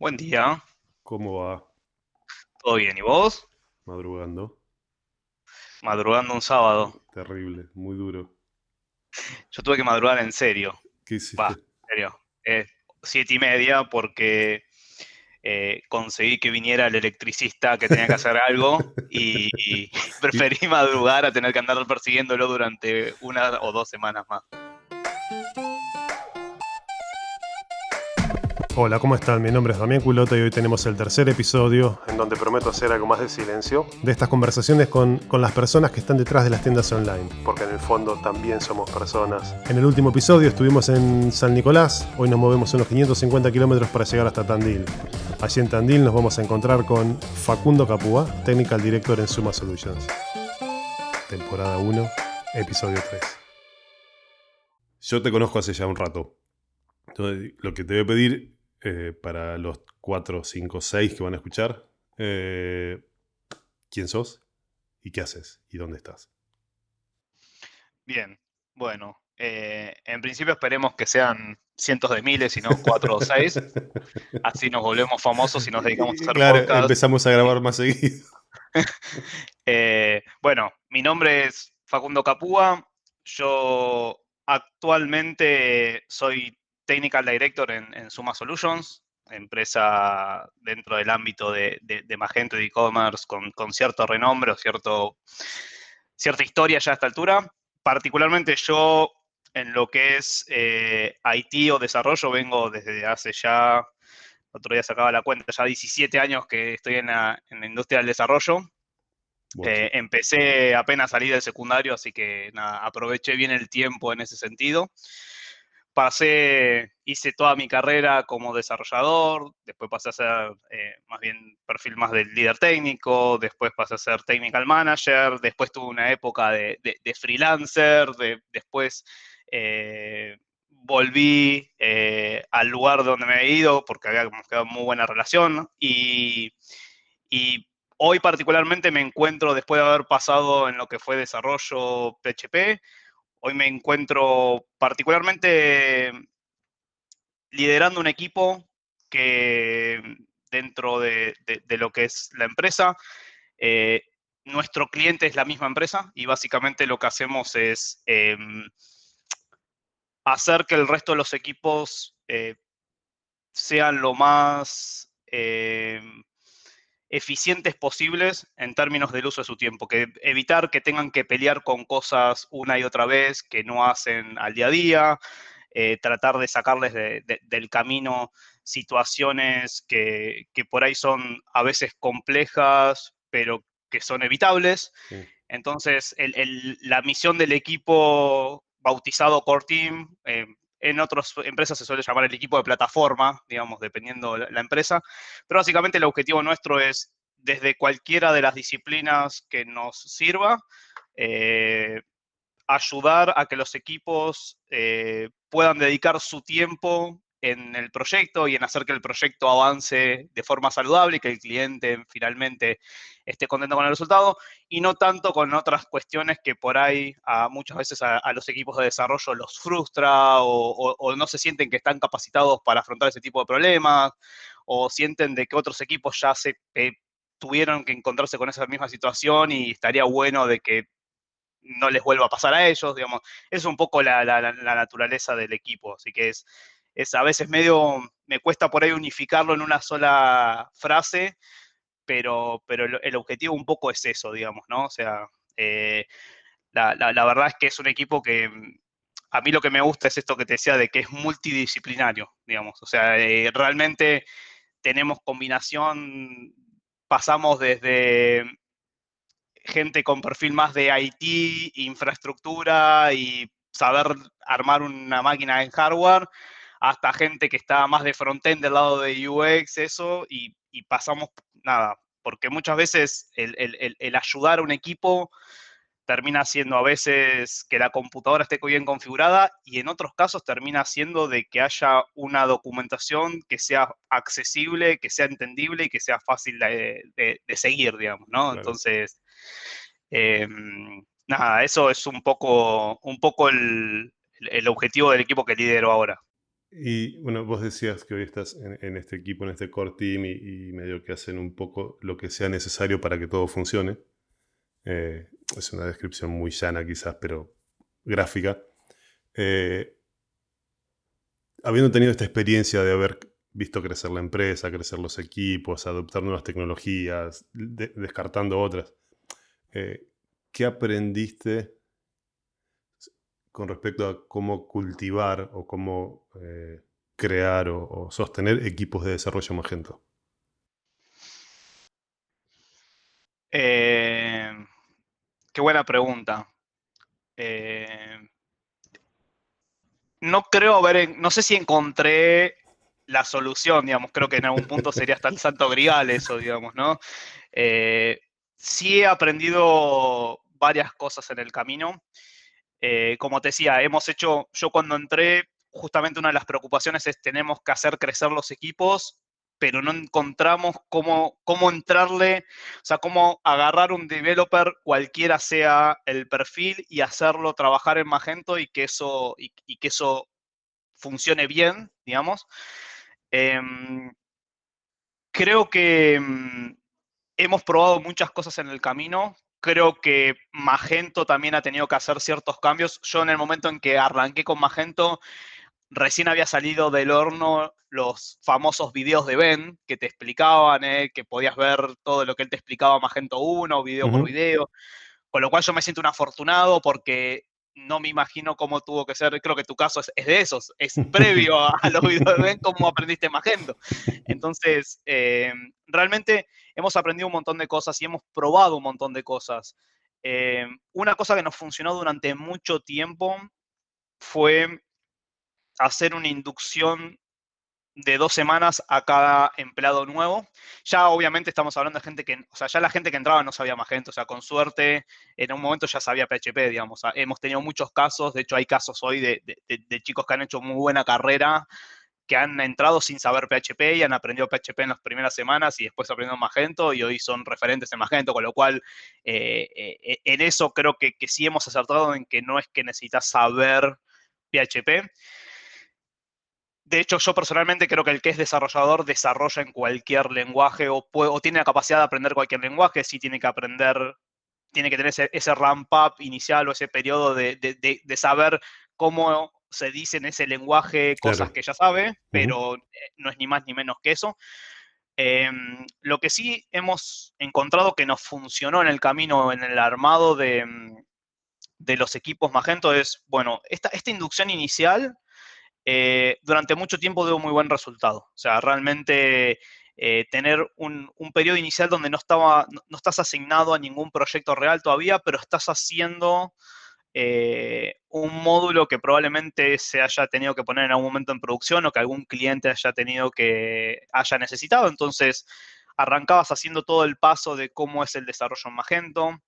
Buen día, ¿Cómo va? ¿todo bien? ¿Y vos? Madrugando. Madrugando un sábado. Terrible, muy duro. Yo tuve que madrugar en serio, ¿Qué va, hiciste? en serio. Eh, siete y media porque eh, conseguí que viniera el electricista que tenía que hacer algo y, y preferí madrugar a tener que andar persiguiéndolo durante una o dos semanas más. Hola, ¿cómo están? Mi nombre es Damián Culota y hoy tenemos el tercer episodio en donde prometo hacer algo más de silencio de estas conversaciones con, con las personas que están detrás de las tiendas online, porque en el fondo también somos personas. En el último episodio estuvimos en San Nicolás, hoy nos movemos unos 550 kilómetros para llegar hasta Tandil. Allí en Tandil nos vamos a encontrar con Facundo Capúa, Technical Director en Suma Solutions. Temporada 1, episodio 3. Yo te conozco hace ya un rato. Entonces, lo que te voy a pedir eh, para los 4, 5, 6 que van a escuchar, eh, ¿quién sos? ¿Y qué haces? ¿Y dónde estás? Bien, bueno, eh, en principio esperemos que sean cientos de miles y no cuatro o seis, así nos volvemos famosos y nos dedicamos a hacer claro, podcast. empezamos a grabar más seguido. Eh, bueno, mi nombre es Facundo Capúa. Yo actualmente soy Technical Director en, en Suma Solutions, empresa dentro del ámbito de, de- de Magento y e-commerce con, con cierto renombre o cierto, cierta historia ya a esta altura. Particularmente yo en lo que es eh, IT o desarrollo vengo desde hace ya, otro día sacaba la cuenta, ya 17 años que estoy en la, en la industria del desarrollo. Bueno, Eh, empecé apenas salir del secundario, así que nada, aproveché bien el tiempo en ese sentido. Pasé, hice toda mi carrera como desarrollador, después pasé a ser eh, más bien perfil más del líder técnico, después pasé a ser technical manager, después tuve una época de, de- de freelancer, de- después eh, volví eh, al lugar donde me he ido porque había quedado muy buena relación y, y hoy particularmente me encuentro, después de haber pasado en lo que fue desarrollo PHP, hoy me encuentro particularmente liderando un equipo que dentro de, lo que es la empresa, eh, nuestro cliente es la misma empresa y básicamente lo que hacemos es em, hacer que el resto de los equipos eh, sean lo más em, eficientes posibles en términos del uso de su tiempo, que evitar que tengan que pelear con cosas una y otra vez que no hacen al día a día, eh, tratar de sacarles de- de- del camino situaciones que, que por ahí son a veces complejas, pero que son evitables. sí. Entonces, el- el- la misión del equipo bautizado Core Team, eh, en otras empresas se suele llamar el equipo de plataforma, digamos, dependiendo la, empresa, pero básicamente el objetivo nuestro es, desde cualquiera de las disciplinas que nos sirva, eh, ayudar a que los equipos eh, puedan dedicar su tiempo en el proyecto y en hacer que el proyecto avance de forma saludable y que el cliente finalmente esté contento con el resultado y no tanto con otras cuestiones que por ahí a muchas veces a, a los equipos de desarrollo los frustra o, o- o no se sienten que están capacitados para afrontar ese tipo de problemas o sienten de que otros equipos ya se eh, tuvieron que encontrarse con esa misma situación y estaría bueno de que no les vuelva a pasar a ellos, digamos. Es un poco la, la- la- la naturaleza del equipo, así que es, es a veces medio, me cuesta por ahí unificarlo en una sola frase, pero, pero el, objetivo un poco es eso, digamos, ¿no? O sea, eh, la, la- la verdad es que es un equipo que mm, a mí lo que me gusta es esto que te decía de que es multidisciplinario, digamos, o sea, eh, realmente tenemos combinación, pasamos desde gente con perfil más de IT, infraestructura y saber armar una máquina en hardware, hasta gente que está más de frontend del lado de UX, eso, y, y pasamos, nada, porque muchas veces el, el- el- el ayudar a un equipo termina siendo a veces que la computadora esté bien configurada y en otros casos termina siendo de que haya una documentación que sea accesible, que sea entendible y que sea fácil de, de- de seguir, digamos, ¿no? Claro. Entonces, em, nada, eso es un poco, un poco el, el objetivo del equipo que lidero ahora. Y bueno, vos decías que hoy estás en, este equipo, en este core team y, medio que hacen un poco lo que sea necesario para que todo funcione. Eh, es una descripción muy llana quizás, pero gráfica. Eh, habiendo tenido esta experiencia de haber visto crecer la empresa, crecer los equipos, adoptar nuevas tecnologías, descartando otras, eh, ¿qué aprendiste con respecto a cómo cultivar o cómo eh, crear o, sostener equipos de desarrollo Magento? Eh, qué buena pregunta. Eh, no creo haber, no sé si encontré la solución, digamos, creo que en algún punto sería hasta el santo grial eso, digamos, ¿no? sí he aprendido varias cosas en el camino. Eh, como te decía, hemos hecho, yo cuando entré, justamente una de las preocupaciones es tenemos que hacer crecer los equipos, pero no encontramos cómo, cómo entrarle, o sea, cómo agarrar un developer, cualquiera sea el perfil, y hacerlo trabajar en Magento y que eso, y, que eso funcione bien, digamos. Em, creo que mm, hemos probado muchas cosas en el camino, Creo que Magento también ha tenido que hacer ciertos cambios. Yo en el momento en que arranqué con Magento, recién había salido del horno los famosos videos de Ben que te explicaban, eh, que podías ver todo lo que él te explicaba Magento 1, video por video. Con lo cual yo me siento un afortunado porque no me imagino cómo tuvo que ser, creo que tu caso es, de esos, es previo a, los videos de Ben, cómo aprendiste Magento. Entonces, eh, realmente hemos aprendido un montón de cosas y hemos probado un montón de cosas. Eh, una cosa que nos funcionó durante mucho tiempo fue hacer una inducción de dos semanas a cada empleado nuevo. Ya obviamente estamos hablando de gente que, o sea, ya la gente que entraba no sabía Magento, o sea, con suerte en un momento ya sabía PHP, digamos. hemos tenido muchos casos, de hecho hay casos hoy de, chicos que han hecho muy buena carrera, que han entrado sin saber PHP y han aprendido PHP en las primeras semanas y después aprendieron Magento y hoy son referentes en Magento, con lo cual eh, eh, en eso creo que, que sí hemos acertado en que no es que necesitas saber PHP, de hecho, yo personalmente creo que el que es desarrollador desarrolla en cualquier lenguaje o, tiene la capacidad de aprender cualquier lenguaje, sí tiene que aprender, tiene que tener ese, ramp-up inicial o ese periodo de, saber cómo se dice en ese lenguaje cosas que ya sabe, pero eh, no es ni más ni menos que eso. Em, lo que sí hemos encontrado que nos funcionó en el camino, en el armado de, los equipos Magento es, bueno, esta, esta inducción inicial eh, durante mucho tiempo dio muy buen resultado. O sea, realmente eh, tener un, periodo inicial donde no, estaba, no, estás asignado a ningún proyecto real todavía, pero estás haciendo eh, un módulo que probablemente se haya tenido que poner en algún momento en producción o que algún cliente haya tenido que haya necesitado. Entonces, arrancabas haciendo todo el paso de cómo es el desarrollo en Magento.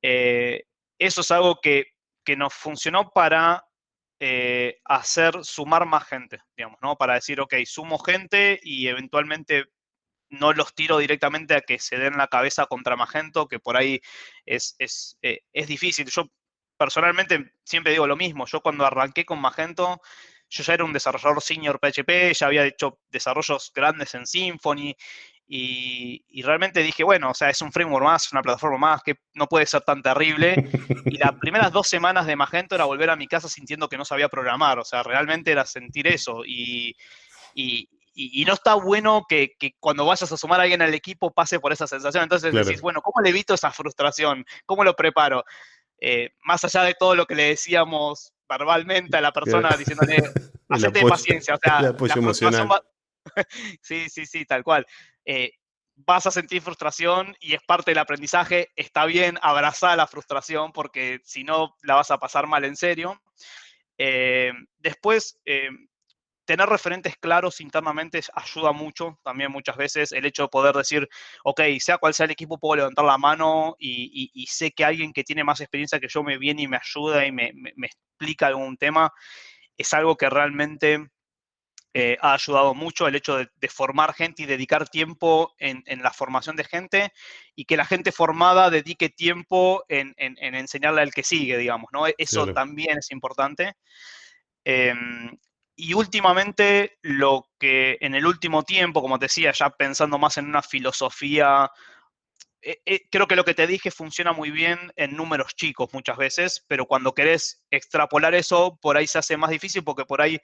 eso es algo que, que nos funcionó para eh, hacer sumar más gente, digamos, ¿no? Para decir, ok, sumo gente y eventualmente no los tiro directamente a que se den la cabeza contra Magento, que por ahí es, es, eh, es difícil. Yo personalmente siempre digo lo mismo. Yo cuando arranqué con Magento, yo ya era un desarrollador senior PHP, ya había hecho desarrollos grandes en Symfony y, realmente dije, bueno, o sea, es un framework más, una plataforma más, que no puede ser tan terrible. Y las primeras dos semanas de Magento era volver a mi casa sintiendo que no sabía programar, o sea, realmente era sentir eso. Y, no está bueno que, cuando vayas a sumar a alguien al equipo pase por esa sensación. Entonces decís, bueno, ¿cómo le evito esa frustración? ¿Cómo lo preparo? Eh, más allá de todo lo que le decíamos verbalmente a la persona, diciéndole, hacete paciencia, o sea, la sí, sí, sí, tal cual. Eh, vas a sentir frustración y es parte del aprendizaje. Está bien abrazar la frustración porque si no la vas a pasar mal en serio. Eh, después, eh, tener referentes claros internamente ayuda mucho también muchas veces. El hecho de poder decir, ok, sea cual sea el equipo, puedo levantar la mano y, sé que alguien que tiene más experiencia que yo me viene y me ayuda y me explica algún tema. Es algo que realmente eh, ha ayudado mucho el hecho de, formar gente y dedicar tiempo en, la formación de gente y que la gente formada dedique tiempo en, enseñarle al que sigue, digamos, ¿no? Eso también es importante. Em, y últimamente lo que en el último tiempo, como te decía, ya pensando más en una filosofía, eh, eh, creo que lo que te dije funciona muy bien en números chicos muchas veces, pero cuando querés extrapolar eso, por ahí se hace más difícil porque por ahí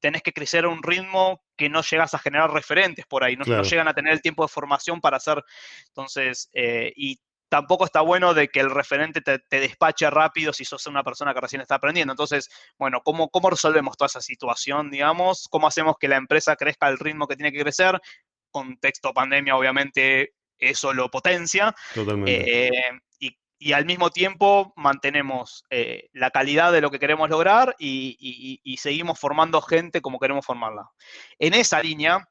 tenés que crecer a un ritmo que no llegas a generar referentes por ahí, no, llegan a tener el tiempo de formación para hacer, entonces, eh, y tampoco está bueno de que el referente te, despache rápido si sos una persona que recién está aprendiendo. Entonces, bueno, ¿cómo, ¿cómo resolvemos toda esa situación, digamos? ¿Cómo hacemos que la empresa crezca al ritmo que tiene que crecer? Contexto pandemia, obviamente, eso lo potencia. Totalmente. Eh, y, al mismo tiempo mantenemos eh, la calidad de lo que queremos lograr y, seguimos formando gente como queremos formarla. En esa línea,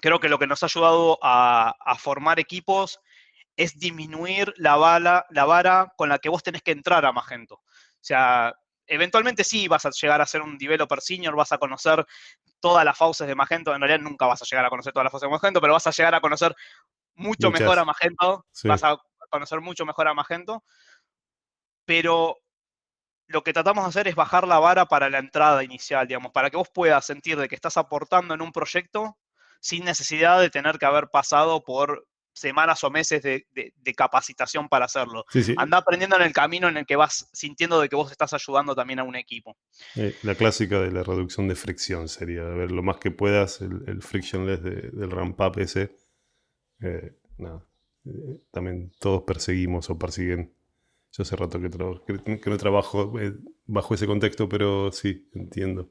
creo que lo que nos ha ayudado a, a formar equipos es disminuir la, bala, la vara con la que vos tenés que entrar a Magento. O sea, eventualmente sí vas a llegar a ser un developer senior, vas a conocer todas las fauces de Magento. En realidad nunca vas a llegar a conocer todas las fauces de Magento, pero vas a llegar a conocer mucho mejor a Magento. Vas a conocer mucho mejor a Magento. Pero lo que tratamos de hacer es bajar la vara para la entrada inicial, digamos, para que vos puedas sentir de que estás aportando en un proyecto sin necesidad de tener que haber pasado por semanas o meses de, capacitación para hacerlo. Anda aprendiendo en el camino en el que vas sintiendo de que vos estás ayudando también a un equipo. Eh, la clásica de la reducción de fricción sería, a ver, lo más que puedas, el, frictionless del ramp up ese. Eh, eh, también todos perseguimos o persiguen. Yo hace rato que, que no trabajo bajo ese contexto, pero sí, entiendo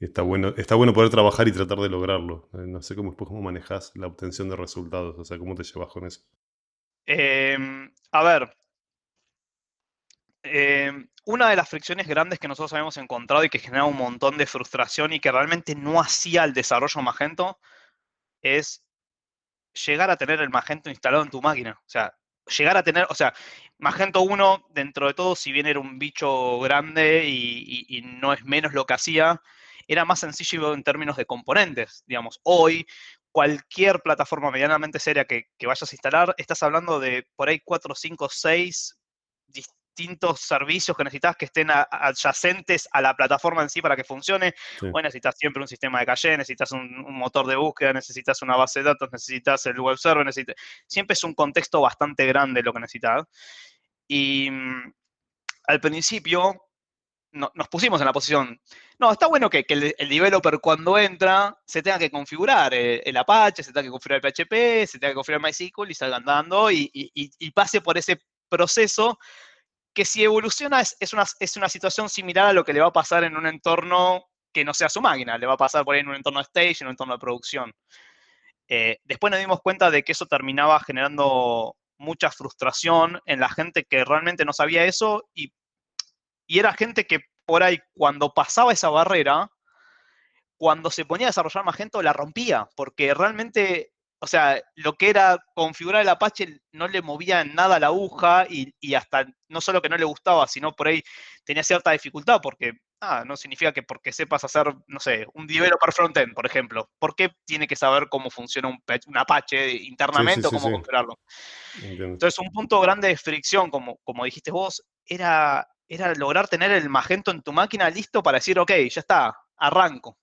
está bueno, está bueno poder trabajar y tratar de lograrlo. Eh, no sé cómo, cómo manejas la obtención de resultados, o sea, cómo te llevas con eso. Em, a ver, em, una de las fricciones grandes que nosotros habíamos encontrado y que genera un montón de frustración y que realmente no hacía el desarrollo Magento es llegar a tener el Magento instalado en tu máquina. O sea, llegar a tener, o sea, Magento 1, dentro de todo, si bien era un bicho grande y no es menos lo que hacía, era más sencillo en términos de componentes. Digamos, hoy cualquier plataforma medianamente seria que, vayas a instalar, estás hablando de por ahí 4, 5, 6 distintos servicios que necesitas que estén adyacentes a la plataforma en sí para que funcione. necesitas siempre un sistema de calle, necesitas un, motor de búsqueda, necesitas una base de datos, necesitas el web server, necesitas... siempre es un contexto bastante grande lo que necesitas. Y mm, al principio, nos pusimos en la posición, no, está bueno que, el, developer cuando entra se tenga que configurar el, Apache, se tenga que configurar el PHP, se tenga que configurar MySQL y salga andando y, pase por ese proceso que si evoluciona es, una, es una situación similar a lo que le va a pasar en un entorno que no sea su máquina, le va a pasar por ahí en un entorno stage, en un entorno de producción. Eh, después nos dimos cuenta de que eso terminaba generando mucha frustración en la gente que realmente no sabía eso y y era gente que por ahí, cuando pasaba esa barrera, cuando se ponía a desarrollar Magento, la rompía, porque realmente, o sea, lo que era configurar el Apache no le movía en nada la aguja y, hasta no solo que no le gustaba, sino por ahí tenía cierta dificultad, porque ah, no significa que porque sepas hacer, no sé, un developer frontend, por ejemplo, ¿por qué tiene que saber cómo funciona un, Apache internamente o cómo configurarlo? Entonces, un punto grande de fricción, como, como dijiste vos, era era lograr tener el Magento en tu máquina listo para decir, ok, ya está, arranco.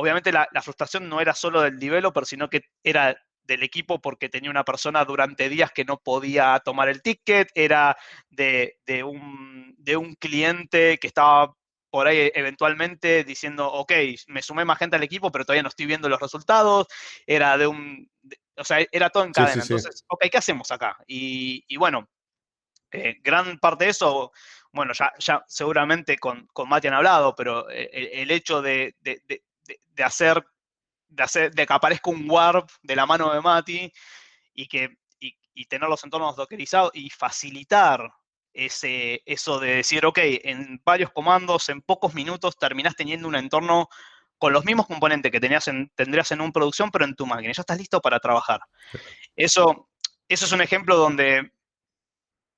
Obviamente la, frustración no era solo del developer, sino que era del equipo porque tenía una persona durante días que no podía tomar el ticket, era de, un, de un cliente que estaba por ahí eventualmente diciendo, ok, me sumé más gente al equipo, pero todavía no estoy viendo los resultados, era de un, o sea, era todo en cadena. Entonces, ok, ¿qué hacemos acá? Y, bueno, eh, gran parte de eso bueno, ya, ya seguramente con, con Mati han hablado, pero eh, el, hecho de, hacer, de hacer, de que aparezca un warp de la mano de Mati y que y, tener los entornos dockerizados y facilitar ese, eso de decir, ok, en varios comandos, en pocos minutos terminás teniendo un entorno con los mismos componentes que tenías en, tendrías en una producción, pero en tu máquina. Ya estás listo para trabajar. Eso, eso es un ejemplo donde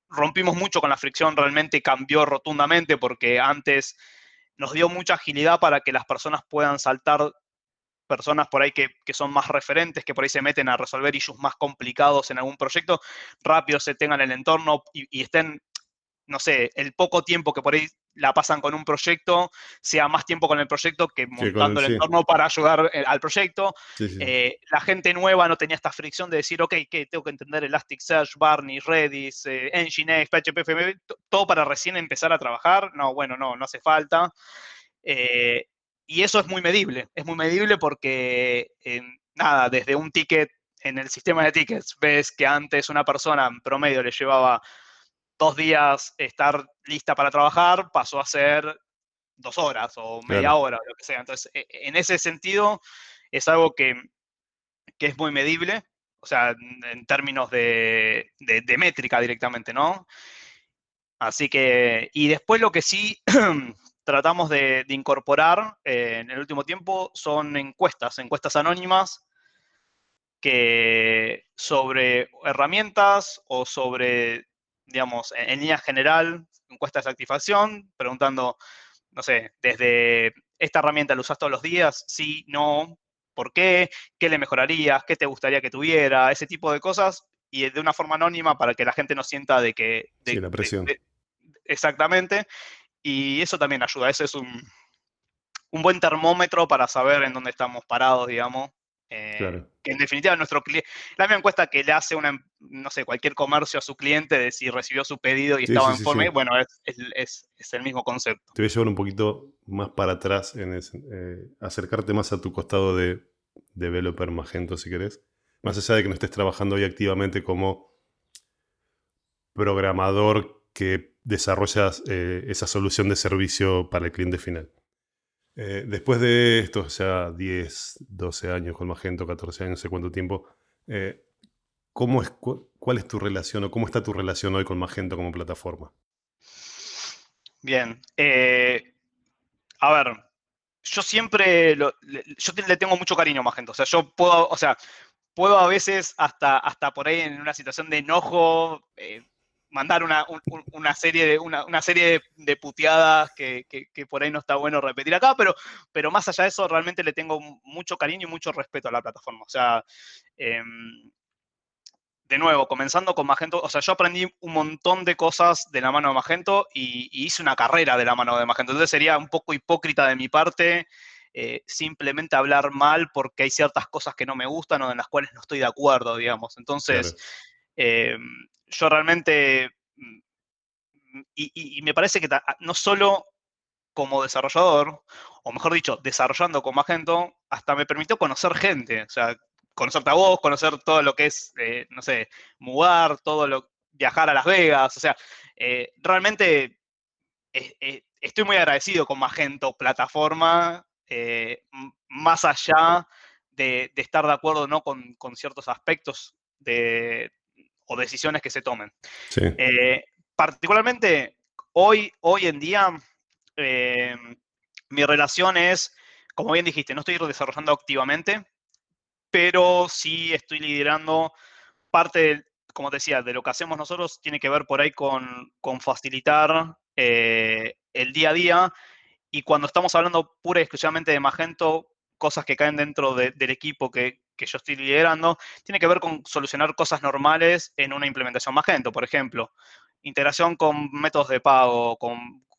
rompimos mucho con la fricción, realmente cambió rotundamente porque antes nos dio mucha agilidad para que las personas puedan saltar personas por ahí que, son más referentes, que por ahí se meten a resolver issues más complicados en algún proyecto, rápido se tengan el entorno y, estén, no sé, el poco tiempo que por ahí la pasan con un proyecto, sea más tiempo con el proyecto que montando el, entorno para ayudar eh, al proyecto. Eh, la gente nueva no tenía esta fricción de decir, ok, ¿qué? Tengo que entender Elasticsearch, Barney, Redis, eh, Nginx, PHP, todo para recién empezar a trabajar. No, bueno, no, no hace falta. y eso es muy medible, es muy medible porque, nada, desde un ticket en el sistema de tickets ves que antes una persona en promedio le llevaba dos días estar lista para trabajar, pasó a ser dos horas o media hora, o lo que sea. Entonces, e, e, en ese sentido, es algo que, es muy medible, o sea, en términos de, métrica directamente, ¿no? Así que, y después lo que sí tratamos de, incorporar eh, en el último tiempo son encuestas, encuestas anónimas que sobre herramientas o sobre, digamos, en, línea general, encuestas de satisfacción, preguntando, no sé, desde esta herramienta la usas todos los días, sí, no, por qué, qué le mejorarías, qué te gustaría que tuviera, ese tipo de cosas, y de una forma anónima para que la gente no sienta de que... sí, la presión. exactamente, y eso también ayuda, ese es un, un buen termómetro para saber en dónde estamos parados, digamos, eh, que en definitiva nuestro cliente, la misma encuesta que le hace una, no sé, cualquier comercio a su cliente de si recibió su pedido y estaba en forma, bueno, es, el mismo concepto. Te voy a llevar un poquito más para atrás, en eh, acercarte más a tu costado de developer Magento, si querés. Más allá de que no estés trabajando hoy activamente como programador que desarrollas eh, esa solución de servicio para el cliente final. Eh, después de esto, ya 10, 12 años con Magento, 14 años, no sé cuánto tiempo, eh, ¿cómo es, ¿cuál es tu relación o cómo está tu relación hoy con Magento como plataforma? Bien. Eh, a ver, yo siempre yo le tengo mucho cariño a Magento. O sea, yo puedo, o sea, puedo a veces hasta, hasta por ahí en una situación de enojo mandar una, una serie, de, una, serie de, puteadas que, por ahí no está bueno repetir acá, pero, pero más allá de eso, realmente le tengo mucho cariño y mucho respeto a la plataforma. O sea, em, de nuevo, comenzando con Magento, o sea, yo aprendí un montón de cosas de la mano de Magento y, hice una carrera de la mano de Magento. Entonces sería un poco hipócrita de mi parte eh, simplemente hablar mal porque hay ciertas cosas que no me gustan o en las cuales no estoy de acuerdo, digamos. Entonces, em, yo realmente, mm, y, me parece que no solo como desarrollador, o mejor dicho, desarrollando con Magento, hasta me permitió conocer gente, o sea, conocerte a vos, conocer todo lo que es, eh, no sé, mudar, todo lo, viajar a Las Vegas, o sea, eh, realmente eh, estoy muy agradecido con Magento, plataforma, más allá de, estar de acuerdo no con, con ciertos aspectos de, o decisiones que se tomen. Eh, particularmente hoy, hoy en día, eh, mi relación es, como bien dijiste, no estoy desarrollando activamente, pero sí estoy liderando parte, como te decía, de lo que hacemos nosotros tiene que ver por ahí con, facilitar eh, el día a día. Y cuando estamos hablando pura y exclusivamente de Magento, cosas que caen dentro del equipo que, que yo estoy liderando, tiene que ver con solucionar cosas normales en una implementación Magento, por ejemplo, integración con métodos de pago,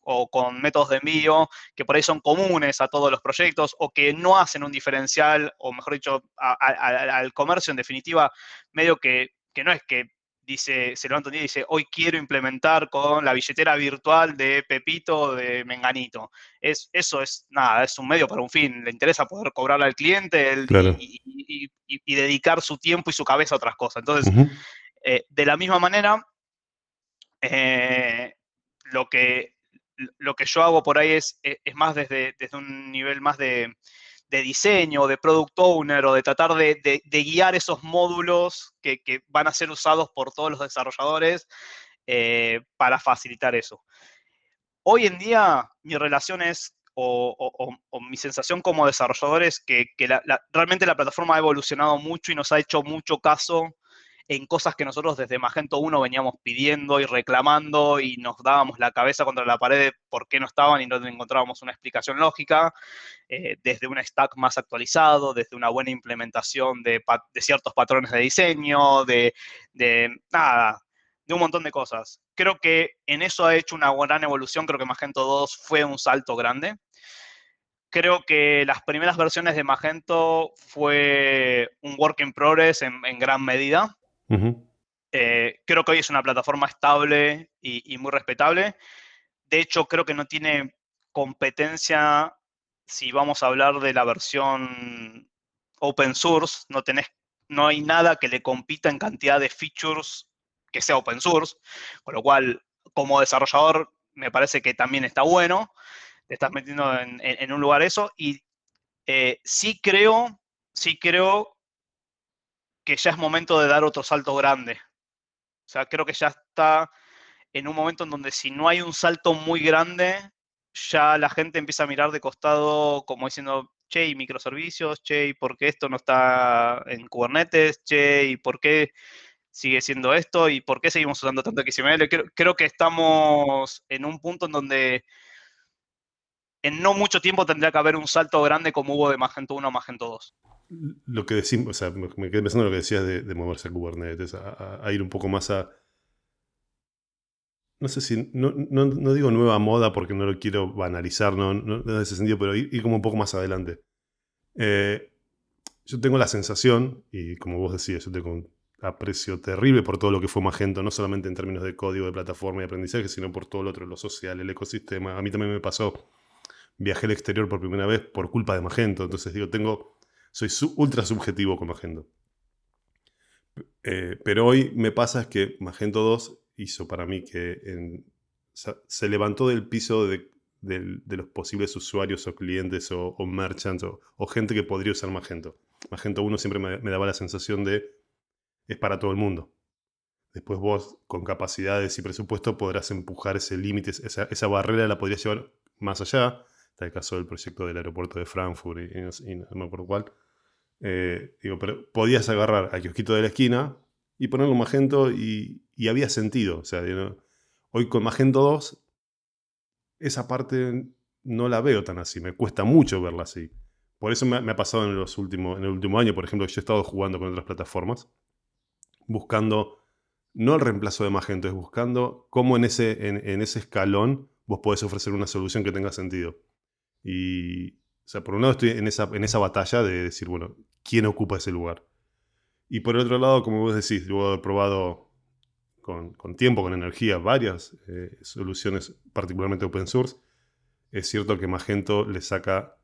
o con métodos de envío que por ahí son comunes a todos los proyectos o que no hacen un diferencial, o mejor dicho, al comercio en definitiva, medio que, que no es que dice, se levanta un día y dice, hoy quiero implementar con la billetera virtual de Pepito de Menganito. Es, eso es nada, es un medio para un fin. Le interesa poder cobrarle al cliente y, dedicar su tiempo y su cabeza a otras cosas. Entonces, eh, de la misma manera, eh, lo, que, lo que yo hago por ahí es, es más desde, desde un nivel más de, de diseño, de product owner o de tratar de, guiar esos módulos que, van a ser usados por todos los desarrolladores eh, para facilitar eso. Hoy en día mi relación es, o, mi sensación como desarrollador es que, realmente la plataforma ha evolucionado mucho y nos ha hecho mucho caso en cosas que nosotros desde Magento 1 veníamos pidiendo y reclamando y nos dábamos la cabeza contra la pared de por qué no estaban y no encontrábamos una explicación lógica, eh, desde un stack más actualizado, desde una buena implementación de, ciertos patrones de diseño, de, nada, de un montón de cosas. Creo que en eso ha hecho una gran evolución, creo que Magento 2 fue un salto grande. Creo que las primeras versiones de Magento fue un work in progress en, gran medida. Eh, creo que hoy es una plataforma estable y, muy respetable. De hecho, creo que no tiene competencia si vamos a hablar de la versión open source. No, tenés, no hay nada que le compita en cantidad de features que sea open source, con lo cual como desarrollador me parece que también está bueno, te estás metiendo en, un lugar eso, y eh, sí creo, sí creo que ya es momento de dar otro salto grande. O sea, creo que ya está en un momento en donde si no hay un salto muy grande, ya la gente empieza a mirar de costado como diciendo, che, y microservicios, che, y por qué esto no está en Kubernetes, che, y por qué sigue siendo esto y por qué seguimos usando tanto XML. Creo, que estamos en un punto en donde en no mucho tiempo tendría que haber un salto grande como hubo de Magento 1 a Magento 2. Lo que decimos, o sea, me quedé pensando en lo que decías de, moverse a Kubernetes, a, ir un poco más a... No sé si, no, digo nueva moda porque no lo quiero banalizar, no, en ese sentido, pero ir, como un poco más adelante. Eh, yo tengo la sensación, y como vos decías, yo tengo aprecio terrible por todo lo que fue Magento, no solamente en términos de código, de plataforma y aprendizaje, sino por todo lo otro, lo social, el ecosistema. A mí también me pasó, viajé al exterior por primera vez por culpa de Magento, entonces digo, tengo, soy ultra subjetivo con Magento. Eh, pero hoy me pasa que Magento 2 hizo para mí que se levantó del piso de, los posibles usuarios o clientes o, merchants o, gente que podría usar Magento. Magento 1 siempre me daba la sensación de es para todo el mundo. Después vos, con capacidades y presupuesto, podrás empujar ese límite, esa, barrera la podrías llevar más allá. Está el caso del proyecto del aeropuerto de Frankfurt y, no me acuerdo cuál. Eh, digo, pero podías agarrar al kiosquito de la esquina y ponerlo Magento y, y había sentido. O sea, hoy con Magento 2, esa parte no la veo tan así, me cuesta mucho verla así. Por eso me, ha pasado en, los últimos, en el último año, por ejemplo, que yo he estado jugando con otras plataformas buscando no el reemplazo de Magento, es buscando cómo en ese, en, ese escalón vos podés ofrecer una solución que tenga sentido. Y, o sea, por un lado estoy en esa, en esa batalla de decir, bueno, ¿quién ocupa ese lugar? Y por el otro lado, como vos decís, yo he probado con, tiempo, con energía, varias eh, soluciones, particularmente open source. Es cierto que Magento le saca,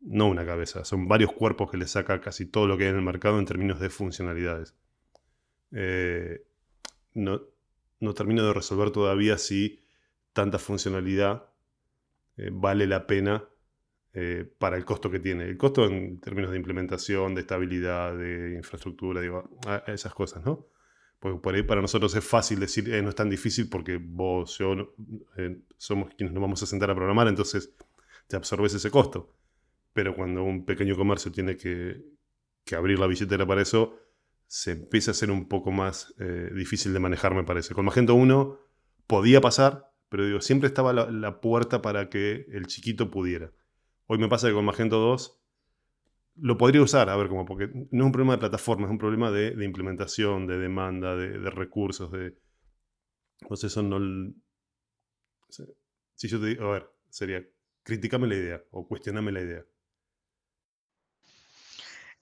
no una cabeza, son varios cuerpos que le saca casi todo lo que hay en el mercado en términos de funcionalidades. Eh, no, no, termino de resolver todavía si tanta funcionalidad eh, vale la pena eh, para el costo que tiene. El costo en términos de implementación, de estabilidad, de infraestructura, digo, esas cosas, ¿no? Porque para nosotros es fácil decir, no es tan difícil porque vos, yo, somos quienes nos vamos a sentar a programar, entonces te absorbes ese costo. Pero cuando un pequeño comercio tiene que, que abrir la billetera para eso, se empieza a ser un poco más eh, difícil de manejar, me parece. Con Magento 1 podía pasar, pero digo, siempre estaba la, puerta para que el chiquito pudiera. Hoy me pasa que con Magento 2 lo podría usar, a ver, como porque no es un problema de plataforma, es un problema de, implementación, de demanda, de, recursos, de... Entonces eso no... Si yo te digo, a ver, sería, criticame la idea o cuestioname la idea.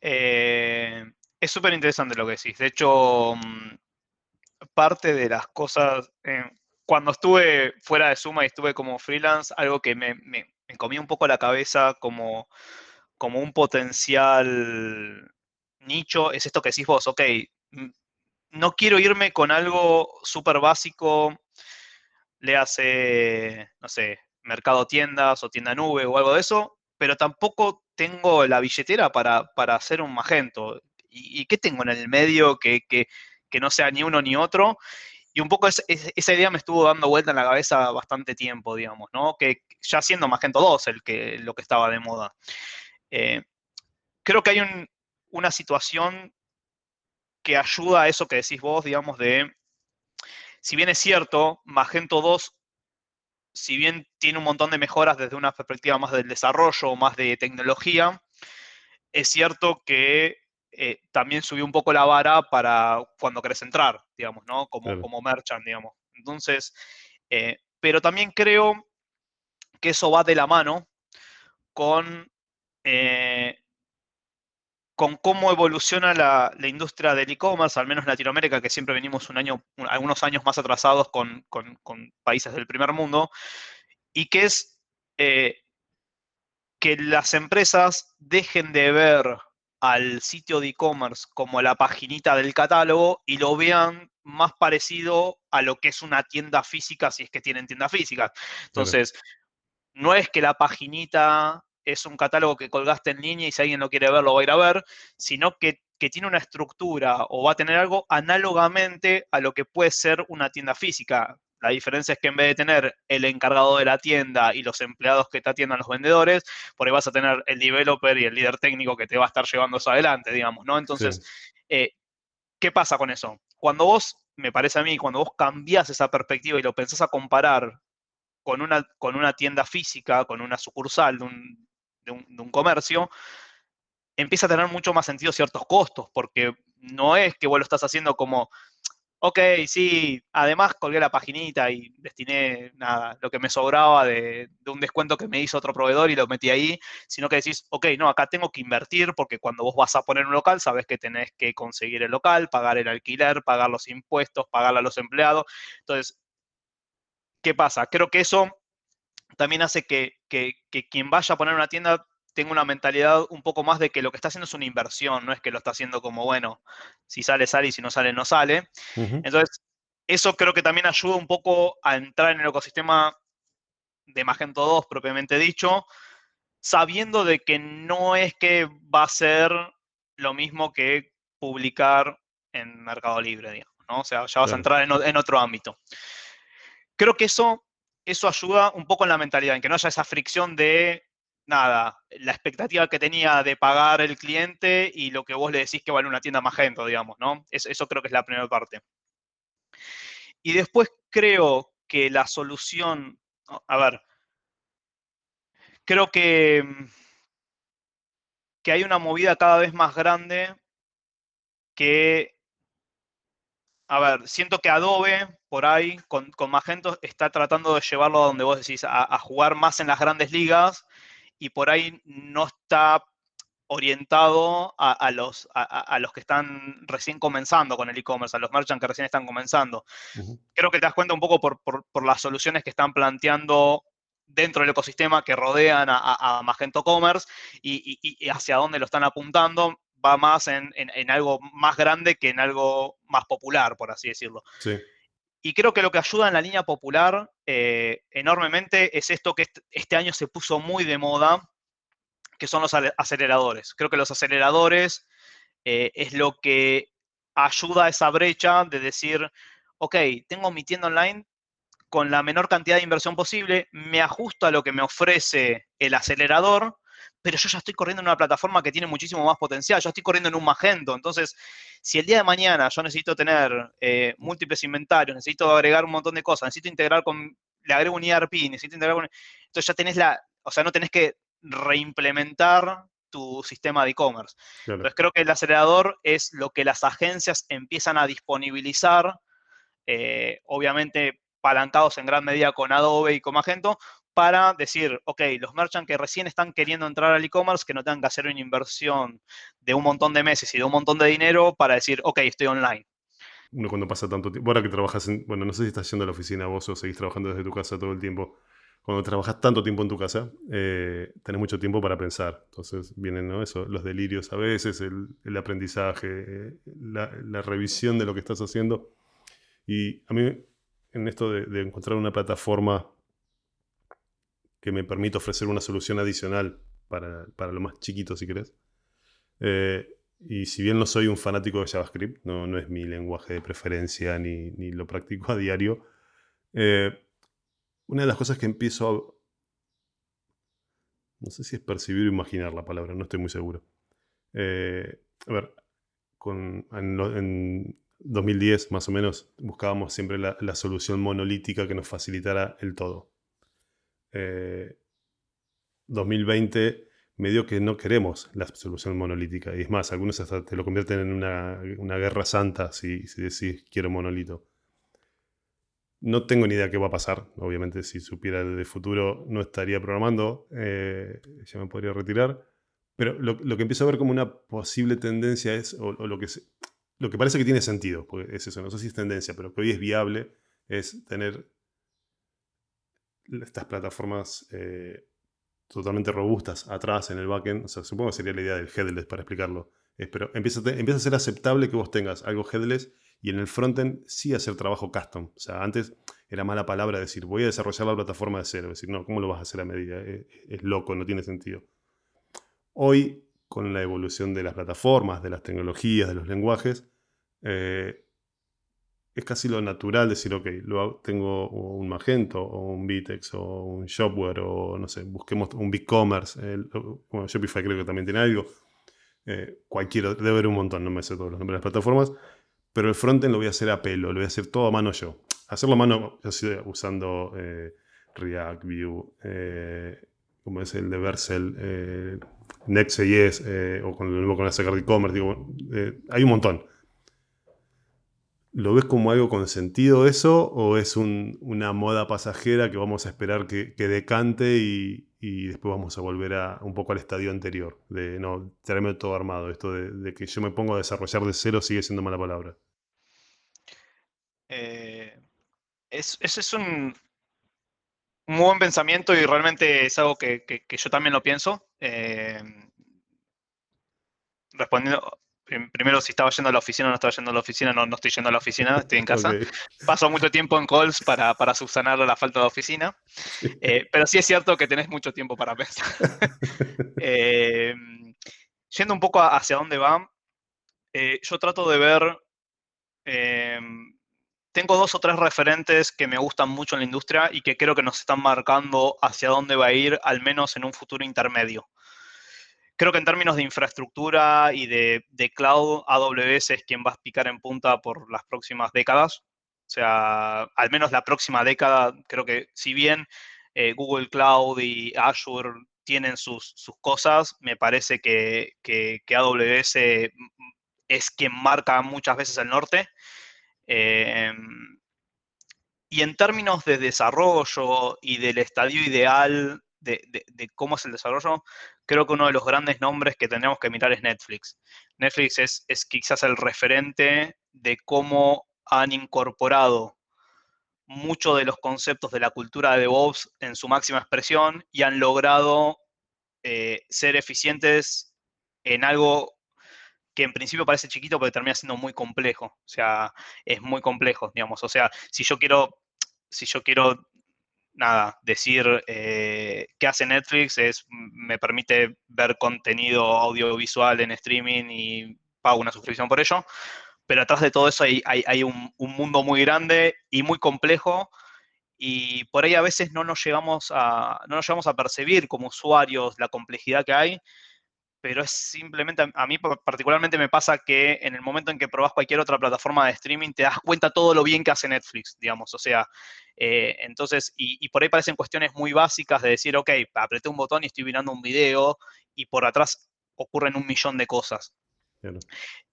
Eh, es súper interesante lo que decís. De hecho, mm, parte de las cosas, eh, cuando estuve fuera de Suma y estuve como freelance, algo que me, comía un poco la cabeza como, como un potencial nicho, es esto que decís vos, ok, mm, no quiero irme con algo súper básico, le hace, no sé, mercado tiendas o tienda nube o algo de eso, pero tampoco tengo la billetera para, para hacer un Magento. ¿y, qué tengo en el medio que, no sea ni uno ni otro? Y un poco esa idea me estuvo dando vuelta en la cabeza bastante tiempo, digamos, ¿no? Que ya siendo Magento 2 el que, lo que estaba de moda. Eh, creo que hay una situación que ayuda a eso que decís vos, digamos, de, si bien es cierto, Magento 2, si bien tiene un montón de mejoras desde una perspectiva más del desarrollo, más de tecnología, es cierto que eh, también subió un poco la vara para cuando querés entrar, digamos, ¿no? Como, como merchant, digamos. Entonces, eh, pero también creo que eso va de la mano con, eh, con cómo evoluciona la, industria del e-commerce, al menos en Latinoamérica, que siempre venimos un año, algunos años más atrasados con, países del primer mundo, y que es que las empresas dejen de ver al sitio de e-commerce como la paginita del catálogo y lo vean más parecido a lo que es una tienda física, si es que tienen tienda física. Entonces, no es que la paginita es un catálogo que colgaste en línea y si alguien lo quiere ver, lo va a ir a ver, sino que, que tiene una estructura o va a tener algo análogamente a lo que puede ser una tienda física. La diferencia es que en vez de tener el encargado de la tienda y los empleados que te atiendan los vendedores, por ahí vas a tener el developer y el líder técnico que te va a estar llevando eso adelante, digamos, ¿no? Entonces, eh, ¿qué pasa con eso? Cuando vos, me parece a mí, cuando vos cambiás esa perspectiva y lo pensás a comparar con una, con una tienda física, con una sucursal de un, de un comercio, empieza a tener mucho más sentido ciertos costos, porque no es que vos lo estás haciendo como, ok, sí, además colgué la paginita y destiné nada, lo que me sobraba de, un descuento que me hizo otro proveedor y lo metí ahí, sino que decís, ok, no, acá tengo que invertir porque cuando vos vas a poner un local, sabes que tenés que conseguir el local, pagar el alquiler, pagar los impuestos, pagar a los empleados. Entonces, ¿qué pasa? Creo que eso también hace que, que quien vaya a poner una tienda tengo una mentalidad un poco más de que lo que está haciendo es una inversión, no es que lo está haciendo como, bueno, si sale, sale y si no sale, no sale. Entonces, eso creo que también ayuda un poco a entrar en el ecosistema de Magento 2 propiamente dicho, sabiendo de que no es que va a ser lo mismo que publicar en Mercado Libre, digamos, ¿no? O sea, ya vas a entrar en, en, otro ámbito. Creo que eso, eso ayuda un poco en la mentalidad, en que no haya esa fricción de nada, la expectativa que tenía de pagar el cliente y lo que vos le decís que vale una tienda Magento, digamos, ¿no? Eso, creo que es la primera parte. Y después creo que la solución, a ver, creo que, que hay una movida cada vez más grande que, a ver, siento que Adobe por ahí con, Magento está tratando de llevarlo a donde vos decís, a jugar más en las grandes ligas y por ahí no está orientado a, los, a, los que están recién comenzando con el e-commerce, a los merchants que recién están comenzando. Creo que te das cuenta un poco por, las soluciones que están planteando dentro del ecosistema que rodean a, Magento Commerce y, hacia dónde lo están apuntando, va más en, algo más grande que en algo más popular, por así decirlo. Y creo que lo que ayuda en la línea popular eh, enormemente es esto que este año se puso muy de moda, que son los aceleradores. Creo que los aceleradores eh, es lo que ayuda a esa brecha de decir, ok, tengo mi tienda online con la menor cantidad de inversión posible, me ajusto a lo que me ofrece el acelerador pero yo ya estoy corriendo en una plataforma que tiene muchísimo más potencial, yo estoy corriendo en un Magento, entonces si el día de mañana yo necesito tener eh, múltiples inventarios, necesito agregar un montón de cosas, necesito integrar con, le agrego un ERP, necesito integrar con, entonces ya tenés la, o sea, no tenés que reimplementar tu sistema de e-commerce. Entonces creo que el acelerador es lo que las agencias empiezan a disponibilizar, eh, obviamente palancados en gran medida con Adobe y con Magento, para decir, ok, los merchants que recién están queriendo entrar al e-commerce, que no tengan que hacer una inversión de un montón de meses y de un montón de dinero para decir, ok, estoy online. Uno cuando pasa tanto tiempo, ahora que trabajas en, bueno, no sé si estás yendo a la oficina vos o seguís trabajando desde tu casa todo el tiempo, cuando trabajas tanto tiempo en tu casa, eh, tenés mucho tiempo para pensar. Entonces vienen ¿no? Eso, los delirios a veces, el, aprendizaje, eh, la, revisión de lo que estás haciendo. Y a mí, en esto de, de encontrar una plataforma que me permite ofrecer una solución adicional para, para lo más chiquito, si querés. Eh, y si bien no soy un fanático de JavaScript, no, no es mi lenguaje de preferencia ni, ni lo practico a diario, eh, una de las cosas que empiezo a... No sé si es percibir o imaginar la palabra, no estoy muy seguro. Eh, a ver, con, en, 2010 más o menos buscábamos siempre la, la solución monolítica que nos facilitara el todo. 2020 eh, medio que no queremos la solución monolítica. Y es más, algunos hasta te lo convierten en una, guerra santa si, si, decís quiero monolito. No tengo ni idea qué va a pasar. Obviamente, si supiera de futuro, no estaría programando. Eh, ya me podría retirar. Pero lo, que empiezo a ver como una posible tendencia es, o, lo, que lo que parece que tiene sentido, porque es eso, no sé si es tendencia, pero que hoy es viable, es tener estas plataformas eh, totalmente robustas atrás en el backend. O sea, supongo que sería la idea del headless para explicarlo. pero empieza a, ser aceptable que vos tengas algo headless y en el frontend sí hacer trabajo custom. O sea, antes era mala palabra decir voy a desarrollar la plataforma de cero. Decir, no, ¿cómo lo vas a hacer a medida? Es, loco, no tiene sentido. Hoy, con la evolución de las plataformas, de las tecnologías, de los lenguajes, eh, es casi lo natural decir, ok, lo, tengo un Magento o un Vitex o un Shopware o no sé, busquemos un BigCommerce, bueno, Shopify creo que también tiene algo. Eh, cualquiera, debe haber un montón, no me sé todos los nombres de las plataformas, pero el frontend lo voy a hacer a pelo, lo voy a hacer todo a mano yo. Hacerlo a mano, yo usando eh, React, Vue, eh, como es el de Vercel, Next.js o con con la Sacar e-commerce, digo, hay un montón. ¿Lo ves como algo con sentido eso o es una moda pasajera que vamos a esperar que, decante y, después vamos a volver a, un poco al estadio anterior? De no, traerme todo armado. Esto de, que yo me pongo a desarrollar de cero sigue siendo mala palabra. Eh, ese es un, muy buen pensamiento y realmente es algo que, yo también lo pienso. Eh, respondiendo, primero si estaba yendo a la oficina o no estaba yendo a la oficina, no, no estoy yendo a la oficina, estoy en casa. Paso mucho tiempo en calls para, para subsanar la falta de oficina, eh, pero sí es cierto que tenés mucho tiempo para pensar. Eh, yendo un poco hacia dónde va, eh, yo trato de ver, tengo dos o tres referentes que me gustan mucho en la industria y que creo que nos están marcando hacia dónde va a ir, al menos en un futuro intermedio. Creo que en términos de infraestructura y de, cloud, AWS es quien va a picar en punta por las próximas décadas. O sea, al menos la próxima década, creo que si bien eh, Google Cloud y Azure tienen sus, cosas, me parece que, AWS es quien marca muchas veces el norte. Em, y en términos de desarrollo y del estadio ideal de, cómo es el desarrollo, creo que uno de los grandes nombres que tenemos que mirar es Netflix. Netflix es, es quizás el referente de cómo han incorporado muchos de los conceptos de la cultura de DevOps en su máxima expresión y han logrado eh, ser eficientes en algo que en principio parece chiquito, pero termina siendo muy complejo. O sea, es muy complejo, digamos. O sea, si yo quiero, si yo quiero nada, decir eh, qué hace Netflix es, me permite ver contenido audiovisual en streaming y pago una suscripción por ello, pero atrás de todo eso hay, un, mundo muy grande y muy complejo y por ahí a veces no nos llegamos a, no nos llegamos a percibir como usuarios la complejidad que hay pero es simplemente, a mí particularmente me pasa que en el momento en que probas cualquier otra plataforma de streaming, te das cuenta todo lo bien que hace Netflix, digamos, o sea, eh, entonces, y, por ahí parecen cuestiones muy básicas de decir, ok, apreté un botón y estoy mirando un video, y por atrás ocurren un millón de cosas.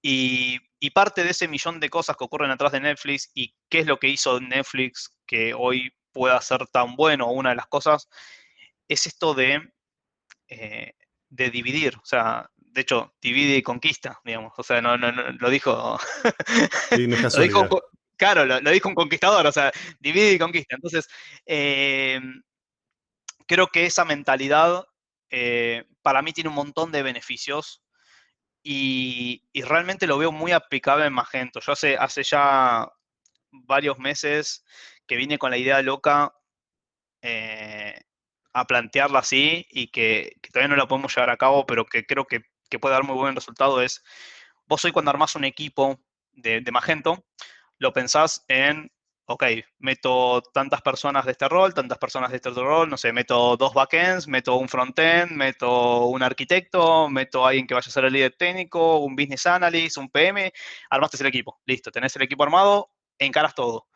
Y, y, parte de ese millón de cosas que ocurren atrás de Netflix y qué es lo que hizo Netflix que hoy pueda ser tan bueno, una de las cosas, es esto de eh, de dividir, o sea, de hecho, divide y conquista, digamos, o sea, no, no, no lo dijo, lo dijo claro, lo, dijo un conquistador, o sea, divide y conquista. Entonces, eh, creo que esa mentalidad eh, para mí tiene un montón de beneficios y, realmente lo veo muy aplicable en Magento. Yo hace, hace ya varios meses que vine con la idea loca eh, a plantearla así y que, todavía no la podemos llevar a cabo, pero que creo que, puede dar muy buen resultado es, vos hoy cuando armás un equipo de, Magento, lo pensás en, ok, meto tantas personas de este rol, tantas personas de este otro rol, no sé, meto dos backends, meto un frontend, meto un arquitecto, meto a alguien que vaya a ser el líder técnico, un business analyst, un PM, armaste el equipo, listo, tenés el equipo armado, encaras todo.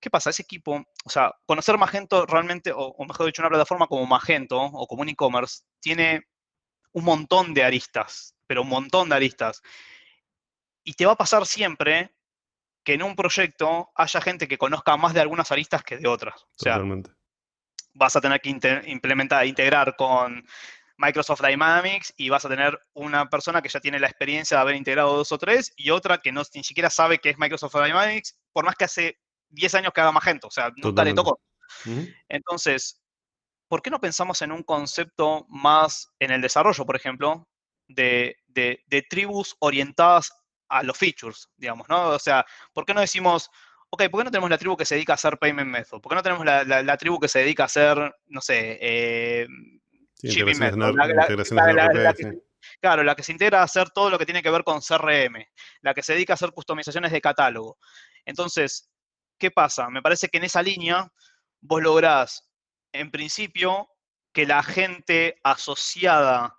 ¿Qué pasa? Ese equipo, o sea, conocer Magento realmente, o, mejor dicho, una plataforma como Magento o como un e-commerce, tiene un montón de aristas, pero un montón de aristas. Y te va a pasar siempre que en un proyecto haya gente que conozca más de algunas aristas que de otras. O sea, vas a tener que implementar, integrar con Microsoft Dynamics y vas a tener una persona que ya tiene la experiencia de haber integrado dos o tres y otra que no, ni siquiera sabe qué es Microsoft Dynamics, por más que hace 10 años que haga Magento, o sea, nunca le tocó. Entonces, ¿por qué no pensamos en un concepto más en el desarrollo, por ejemplo, de, de tribus orientadas a los features, digamos, ¿no? O sea, ¿por qué no decimos, ok, ¿por qué no tenemos la tribu que se dedica a hacer payment method? ¿Por qué no tenemos la, tribu que se dedica a hacer, no sé, eh, shipping method? claro, la que se integra a hacer todo lo que tiene que ver con CRM, la que se dedica a hacer customizaciones de catálogo. Entonces, ¿qué pasa? Me parece que en esa línea vos lográs, en principio, que la gente asociada,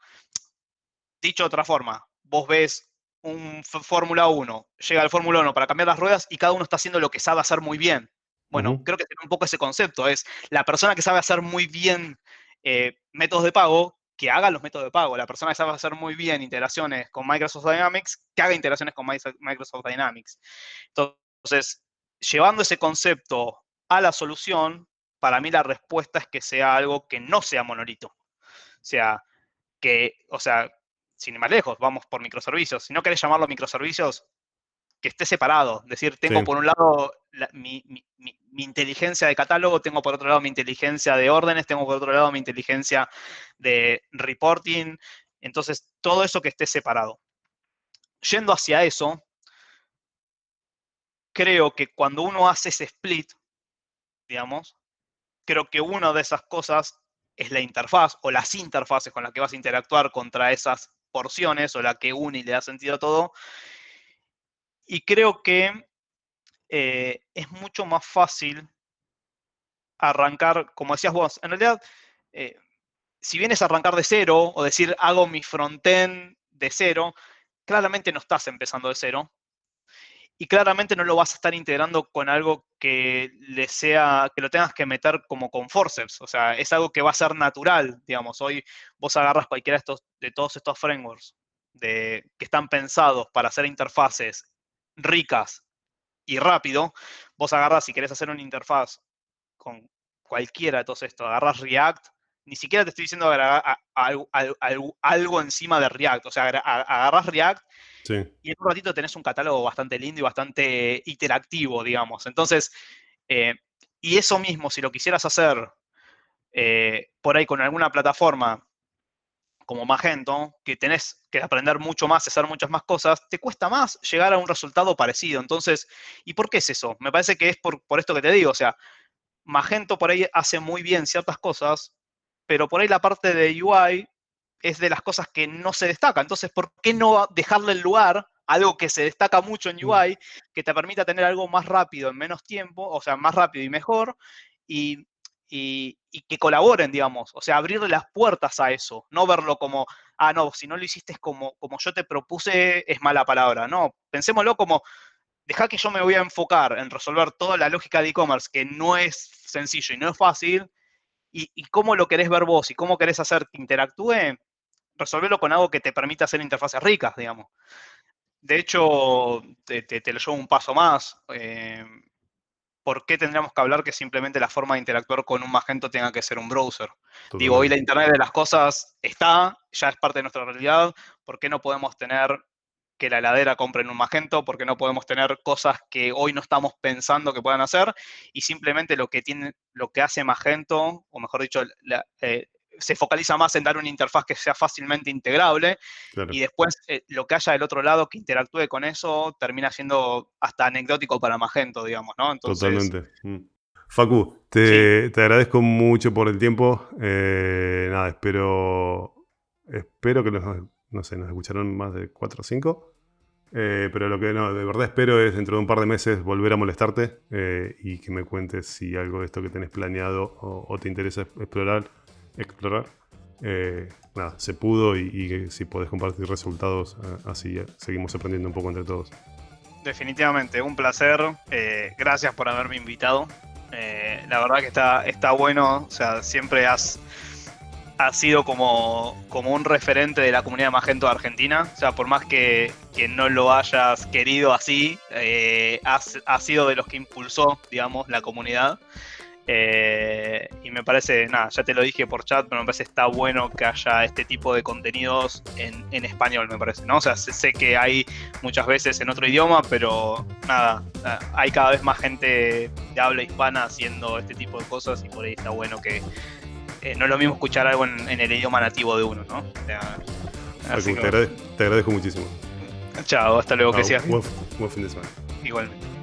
dicho de otra forma, vos ves un Fórmula 1, llega al Fórmula 1 para cambiar las ruedas y cada uno está haciendo lo que sabe hacer muy bien. Bueno, creo que tiene un poco ese concepto, es la persona que sabe hacer muy bien eh, métodos de pago, que haga los métodos de pago. La persona que sabe hacer muy bien integraciones con Microsoft Dynamics, que haga integraciones con Microsoft Dynamics. Entonces, llevando ese concepto a la solución, para mí la respuesta es que sea algo que no sea monolito. O sea, que, o sea, sin ir más lejos, vamos por microservicios. Si no querés llamarlo microservicios, que esté separado. Es decir, tengo por un lado mi, inteligencia de catálogo, tengo por otro lado mi inteligencia de órdenes, tengo por otro lado mi inteligencia de reporting. Entonces, todo eso que esté separado. Yendo hacia eso, creo que cuando uno hace ese split, digamos, creo que una de esas cosas es la interfaz o las interfaces con las que vas a interactuar contra esas porciones o la que une y le da sentido a todo. Y creo que eh, es mucho más fácil arrancar, como decías vos, en realidad, eh, si vienes a arrancar de cero o decir hago mi frontend de cero, claramente no estás empezando de cero, y claramente no lo vas a estar integrando con algo que le sea, que lo tengas que meter como con forceps, o sea, es algo que va a ser natural, digamos, hoy vos agarras cualquiera de, todos estos frameworks de, que están pensados para hacer interfaces ricas y rápido, vos agarras si querés hacer una interfaz con cualquiera de todos estos, agarras React, ni siquiera te estoy diciendo agregar algo, encima de React, o sea, agarras React y en un ratito tenés un catálogo bastante lindo y bastante iterativo, digamos. Entonces, eh, y eso mismo, si lo quisieras hacer eh, por ahí con alguna plataforma como Magento, que tenés que aprender mucho más, hacer muchas más cosas, te cuesta más llegar a un resultado parecido. Entonces, ¿y por qué es eso? Me parece que es por, por esto que te digo, o sea, Magento por ahí hace muy bien ciertas cosas, pero por ahí la parte de UI es de las cosas que no se destaca. Entonces, ¿por qué no dejarle el lugar a algo que se destaca mucho en mm. UI, que te permita tener algo más rápido en menos tiempo, o sea, más rápido y mejor, y, que colaboren, digamos, o sea, abrirle las puertas a eso, no verlo como, ah, no, si no lo hiciste como, como yo te propuse, es mala palabra, no, pensémoslo como, deja que yo me voy a enfocar en resolver toda la lógica de e-commerce, que no es sencillo y no es fácil, y, y, cómo lo querés ver vos y cómo querés hacer que interactúe, resolverlo con algo que te permita hacer interfaces ricas, digamos. De hecho, te, lo llevo un paso más. Eh, ¿Por qué tendríamos que hablar que simplemente la forma de interactuar con un Magento tenga que ser un browser? Digo, hoy la Internet de las cosas está, ya es parte de nuestra realidad. ¿Por qué no podemos tener que la heladera compre en un Magento? ¿Por qué no podemos tener cosas que hoy no estamos pensando que puedan hacer? Y simplemente lo que, tiene, lo que hace Magento, o mejor dicho, la, eh, se focaliza más en dar una interfaz que sea fácilmente integrable y después eh, lo que haya del otro lado que interactúe con eso termina siendo hasta anecdótico para Magento, digamos, ¿no? Totalmente. Mm. Facu, te, agradezco mucho por el tiempo. Eh, nada, espero, espero que nos, no sé, nos escucharon más de 4 o 5. Eh, pero lo que no, de verdad espero es dentro de un par de meses volver a molestarte y que me cuentes si algo de esto que tenés planeado o te interesa explorar explorar. Eh, nada, se pudo y, si podés compartir resultados, eh, así seguimos aprendiendo un poco entre todos. Definitivamente, un placer. Eh, gracias por haberme invitado. la verdad que está, está bueno, o sea, siempre has ha sido como, como un referente de la comunidad Magento de Argentina. O sea, por más que, no lo hayas querido así, eh, ha sido de los que impulsó, digamos, la comunidad. Eh, y me parece, nada, ya te lo dije por chat, pero me parece está bueno que haya este tipo de contenidos en, español, me parece, ¿no? O sea, sé, que hay muchas veces en otro idioma, pero nada, hay cada vez más gente de habla hispana haciendo este tipo de cosas y por ahí está bueno que eh, no es lo mismo escuchar algo en, el idioma nativo de uno, ¿no? te, agradezco, muchísimo. Chao, hasta luego, que sea. Buen, buen fin de semana. Igualmente.